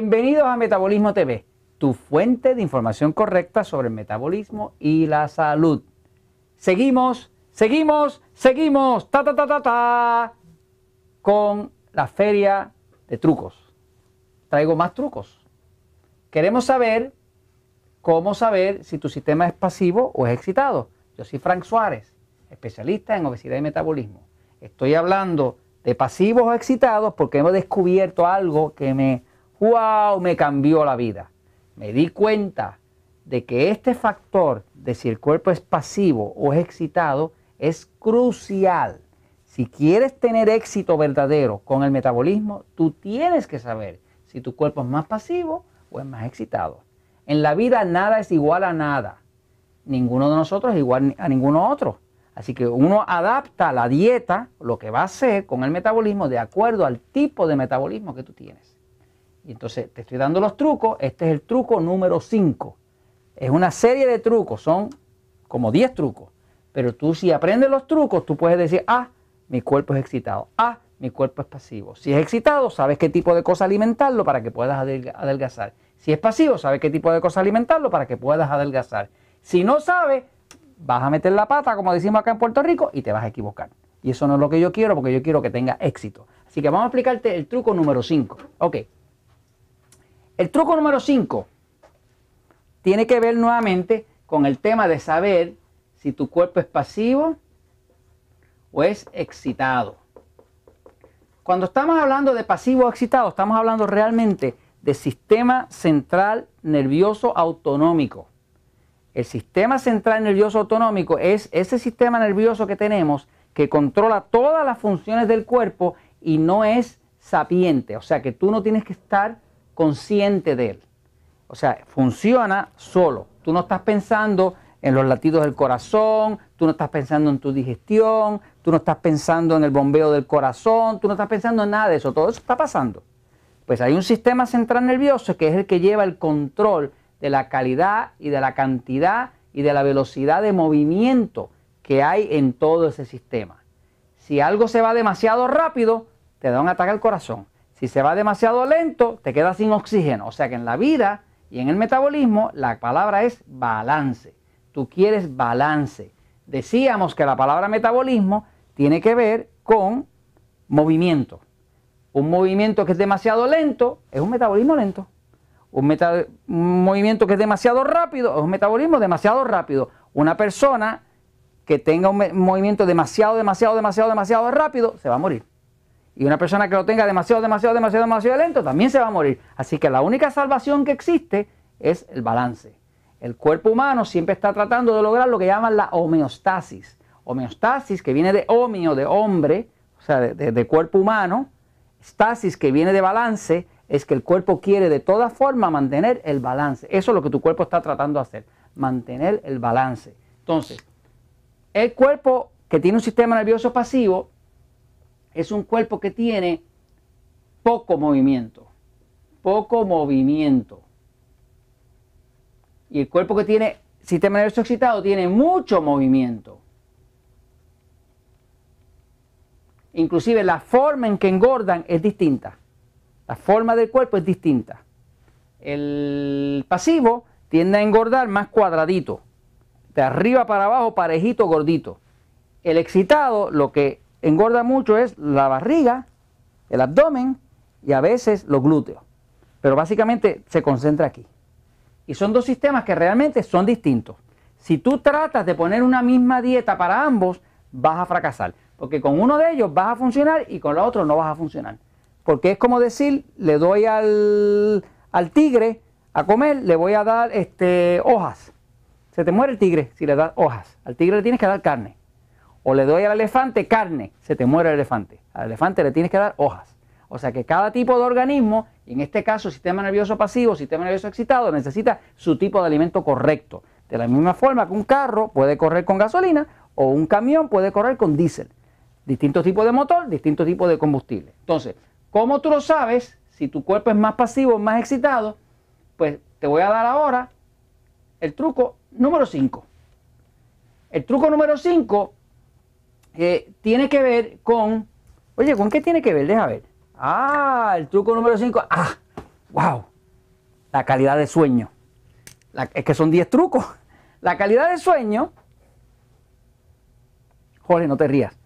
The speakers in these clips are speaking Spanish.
Bienvenidos a Metabolismo TV, tu fuente de información correcta sobre el metabolismo y la salud. Seguimos, seguimos, seguimos, ta ta ta ta ta, con la feria de trucos. Traigo más trucos. Queremos saber cómo saber si tu sistema es pasivo o es excitado. Yo soy Frank Suárez, especialista en obesidad y metabolismo. Estoy hablando de pasivos o excitados porque hemos descubierto algo que me ¡Wow! Me cambió la vida. Me di cuenta de que este factor de si el cuerpo es pasivo o es excitado es crucial. Si quieres tener éxito verdadero con el metabolismo, tú tienes que saber si tu cuerpo es más pasivo o es más excitado. En la vida nada es igual a nada. Ninguno de nosotros es igual a ninguno otro. Así que uno adapta la dieta, lo que va a hacer con el metabolismo, de acuerdo al tipo de metabolismo que tú tienes. Y entonces te estoy dando los trucos. Este es el truco número 5. Es una serie de trucos, son como 10 trucos. Pero tú si aprendes los trucos, tú puedes decir, ah, mi cuerpo es excitado. Ah, mi cuerpo es pasivo. Si es excitado, sabes qué tipo de cosa alimentarlo para que puedas adelgazar. Si es pasivo, sabes qué tipo de cosa alimentarlo para que puedas adelgazar. Si no sabes, vas a meter la pata, como decimos acá en Puerto Rico, y te vas a equivocar. Y eso no es lo que yo quiero, porque yo quiero que tenga éxito. Así que vamos a explicarte el truco número 5. Ok. El truco número 5 tiene que ver nuevamente con el tema de saber si tu cuerpo es pasivo o es excitado. Cuando estamos hablando de pasivo o excitado, estamos hablando realmente de sistema central nervioso autonómico. El sistema central nervioso autonómico es ese sistema nervioso que tenemos que controla todas las funciones del cuerpo y no es sapiente. O sea que tú no tienes que estar consciente de él. O sea, funciona solo. Tú no estás pensando en los latidos del corazón, tú no estás pensando en tu digestión, tú no estás pensando en el bombeo del corazón, tú no estás pensando en nada de eso. Todo eso está pasando. Pues hay un sistema central nervioso que es el que lleva el control de la calidad y de la cantidad y de la velocidad de movimiento que hay en todo ese sistema. Si algo se va demasiado rápido, te da un ataque al corazón. Si se va demasiado lento, te quedas sin oxígeno. O sea que en la vida y en el metabolismo la palabra es balance. Tú quieres balance. Decíamos que la palabra metabolismo tiene que ver con movimiento. Un movimiento que es demasiado lento es un metabolismo lento. Un, un, movimiento que es demasiado rápido es un metabolismo demasiado rápido. Una persona que tenga un movimiento demasiado, demasiado, demasiado, demasiado rápido se va a morir. Y una persona que lo tenga demasiado, demasiado, demasiado, demasiado lento también se va a morir. Así que la única salvación que existe es el balance. El cuerpo humano siempre está tratando de lograr lo que llaman la homeostasis. Homeostasis que viene de homio, de hombre, o sea, de, cuerpo humano. Stasis que viene de balance, es que el cuerpo quiere de toda forma mantener el balance. Eso es lo que tu cuerpo está tratando de hacer, mantener el balance. Entonces, el cuerpo que tiene un sistema nervioso pasivo es un cuerpo que tiene poco movimiento, poco movimiento. Y el cuerpo que tiene sistema nervioso excitado tiene mucho movimiento. Inclusive la forma en que engordan es distinta. La forma del cuerpo es distinta. El pasivo tiende a engordar más cuadradito, de arriba para abajo, parejito, gordito. El excitado lo que engorda mucho es la barriga, el abdomen y a veces los glúteos. Pero básicamente se concentra aquí. Y son dos sistemas que realmente son distintos. Si tú tratas de poner una misma dieta para ambos, vas a fracasar. Porque con uno de ellos vas a funcionar y con el otro no vas a funcionar. Porque es como decir, le doy al, al tigre a comer, le voy a dar este, hojas. Se te muere el tigre si le das hojas. Al tigre le tienes que dar carne o le doy al elefante carne, se te muere el elefante. Al elefante le tienes que dar hojas. O sea que cada tipo de organismo, en este caso sistema nervioso pasivo, sistema nervioso excitado, necesita su tipo de alimento correcto. De la misma forma que un carro puede correr con gasolina o un camión puede correr con diésel. Distintos tipos de motor, distintos tipos de combustible. Entonces, ¿cómo tú lo sabes? Si tu cuerpo es más pasivo o más excitado, pues te voy a dar ahora el truco número 5. El truco número 5 tiene que ver con, oye, ¿con qué tiene que ver? Deja ver. Ah, el truco número 5. Ah, ¡Wow! La calidad de sueño. es que son 10 trucos. La calidad de sueño. Jorge, no te rías.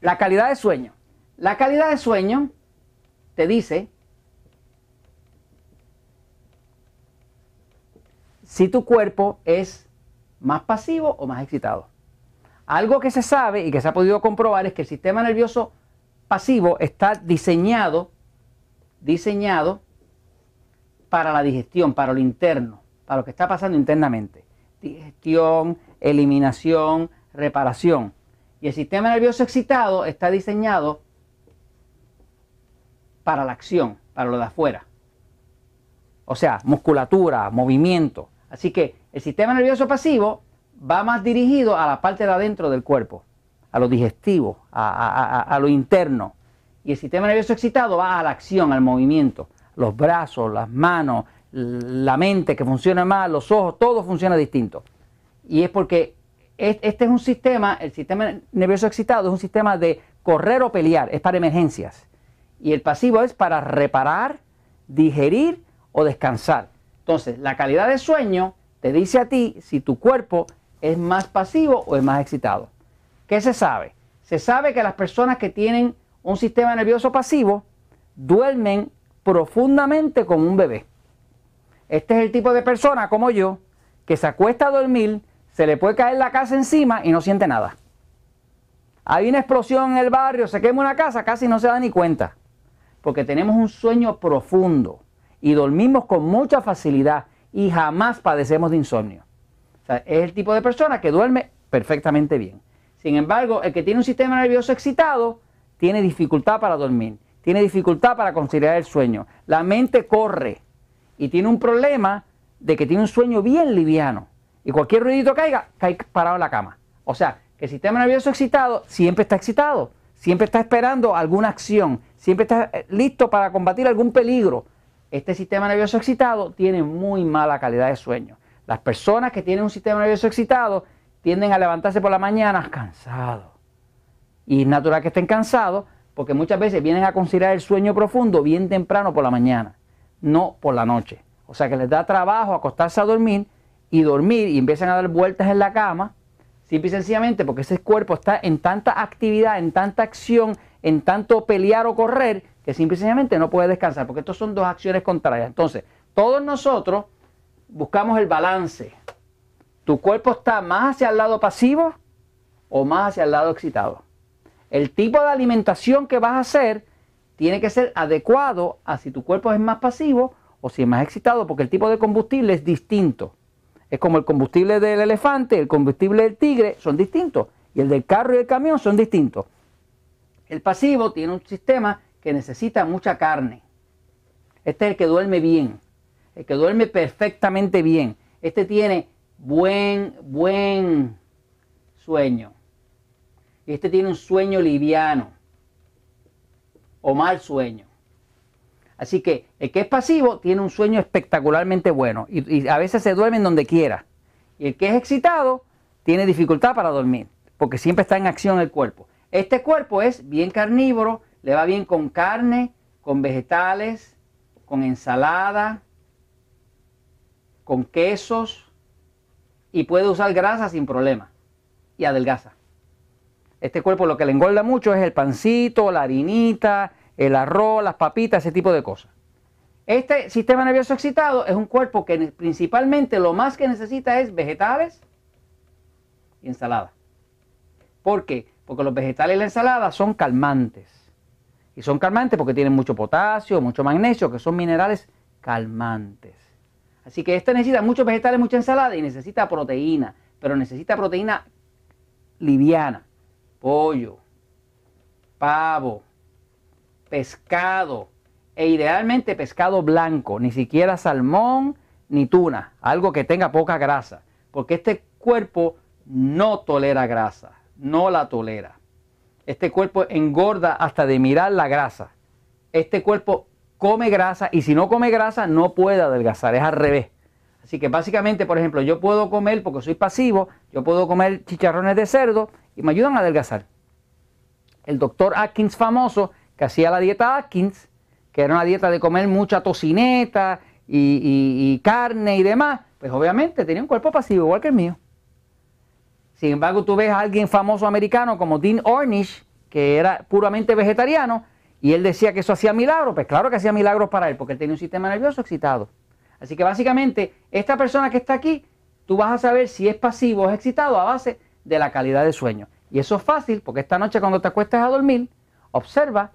La calidad de sueño. La calidad de sueño te dice si tu cuerpo es más pasivo o más excitado. Algo que se sabe y que se ha podido comprobar es que el sistema nervioso pasivo está diseñado, diseñado para la digestión, para lo interno, para lo que está pasando internamente. Digestión, eliminación, reparación. Y el sistema nervioso excitado está diseñado para la acción, para lo de afuera. O sea, musculatura, movimiento. Así que el sistema nervioso pasivo va más dirigido a la parte de adentro del cuerpo, a lo digestivo, a, lo interno. Y el sistema nervioso excitado va a la acción, al movimiento. Los brazos, las manos, la mente que funciona más, los ojos, todo funciona distinto. Y es porque este es un sistema, el sistema nervioso excitado es un sistema de correr o pelear, es para emergencias. Y el pasivo es para reparar, digerir o descansar. Entonces, la calidad de sueño te dice a ti si tu cuerpo es más pasivo o es más excitado. ¿Qué se sabe? Se sabe que las personas que tienen un sistema nervioso pasivo duermen profundamente como un bebé. Este es el tipo de persona como yo que se acuesta a dormir, se le puede caer la casa encima y no siente nada. Hay una explosión en el barrio, se quema una casa, casi no se da ni cuenta. Porque tenemos un sueño profundo y dormimos con mucha facilidad y jamás padecemos de insomnio es el tipo de persona que duerme perfectamente bien. Sin embargo, el que tiene un sistema nervioso excitado tiene dificultad para dormir, tiene dificultad para conciliar el sueño. La mente corre y tiene un problema de que tiene un sueño bien liviano. Y cualquier ruidito caiga, cae parado en la cama. O sea, que el sistema nervioso excitado siempre está excitado, siempre está esperando alguna acción, siempre está eh, listo para combatir algún peligro. Este sistema nervioso excitado tiene muy mala calidad de sueño. Las personas que tienen un sistema nervioso excitado tienden a levantarse por la mañana cansados. Y es natural que estén cansados porque muchas veces vienen a considerar el sueño profundo bien temprano por la mañana, no por la noche. O sea que les da trabajo acostarse a dormir y dormir y empiezan a dar vueltas en la cama, simple y sencillamente porque ese cuerpo está en tanta actividad, en tanta acción, en tanto pelear o correr, que simple y sencillamente no puede descansar, porque estos son dos acciones contrarias. Entonces, todos nosotros buscamos el balance. ¿Tu cuerpo está más hacia el lado pasivo o más hacia el lado excitado? El tipo de alimentación que vas a hacer tiene que ser adecuado a si tu cuerpo es más pasivo o si es más excitado, porque el tipo de combustible es distinto. Es como el combustible del elefante, el combustible del tigre, son distintos. Y el del carro y el camión son distintos. El pasivo tiene un sistema que necesita mucha carne. Este es el que duerme bien el que duerme perfectamente bien. Este tiene buen, buen sueño. Y este tiene un sueño liviano o mal sueño. Así que el que es pasivo tiene un sueño espectacularmente bueno y, a veces se duerme en donde quiera. Y el que es excitado tiene dificultad para dormir porque siempre está en acción el cuerpo. Este cuerpo es bien carnívoro, le va bien con carne, con vegetales, con ensalada, con quesos y puede usar grasa sin problema y adelgaza. Este cuerpo lo que le engorda mucho es el pancito, la harinita, el arroz, las papitas, ese tipo de cosas. Este sistema nervioso excitado es un cuerpo que principalmente lo más que necesita es vegetales y ensalada. ¿Por qué? Porque los vegetales y la ensalada son calmantes. Y son calmantes porque tienen mucho potasio, mucho magnesio, que son minerales calmantes. Así que este necesita muchos vegetales, mucha ensalada y necesita proteína, pero necesita proteína liviana. Pollo, pavo, pescado e idealmente pescado blanco, ni siquiera salmón ni tuna, algo que tenga poca grasa, porque este cuerpo no tolera grasa, no la tolera. Este cuerpo engorda hasta de mirar la grasa. Este cuerpo come grasa y si no come grasa no puede adelgazar, es al revés. Así que básicamente, por ejemplo, yo puedo comer, porque soy pasivo, yo puedo comer chicharrones de cerdo y me ayudan a adelgazar. El doctor Atkins famoso, que hacía la dieta Atkins, que era una dieta de comer mucha tocineta y, carne y demás, pues obviamente tenía un cuerpo pasivo igual que el mío. Sin embargo, tú ves a alguien famoso americano como Dean Ornish, que era puramente vegetariano, y él decía que eso hacía milagros. Pues claro que hacía milagros para él, porque él tenía un sistema nervioso excitado. Así que básicamente, esta persona que está aquí, tú vas a saber si es pasivo o es excitado a base de la calidad de sueño. Y eso es fácil, porque esta noche cuando te acuestes a dormir, observa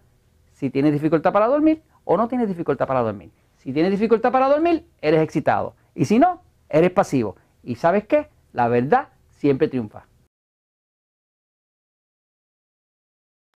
si tienes dificultad para dormir o no tienes dificultad para dormir. Si tienes dificultad para dormir, eres excitado. Y si no, eres pasivo. ¿Y sabes qué? La verdad siempre triunfa.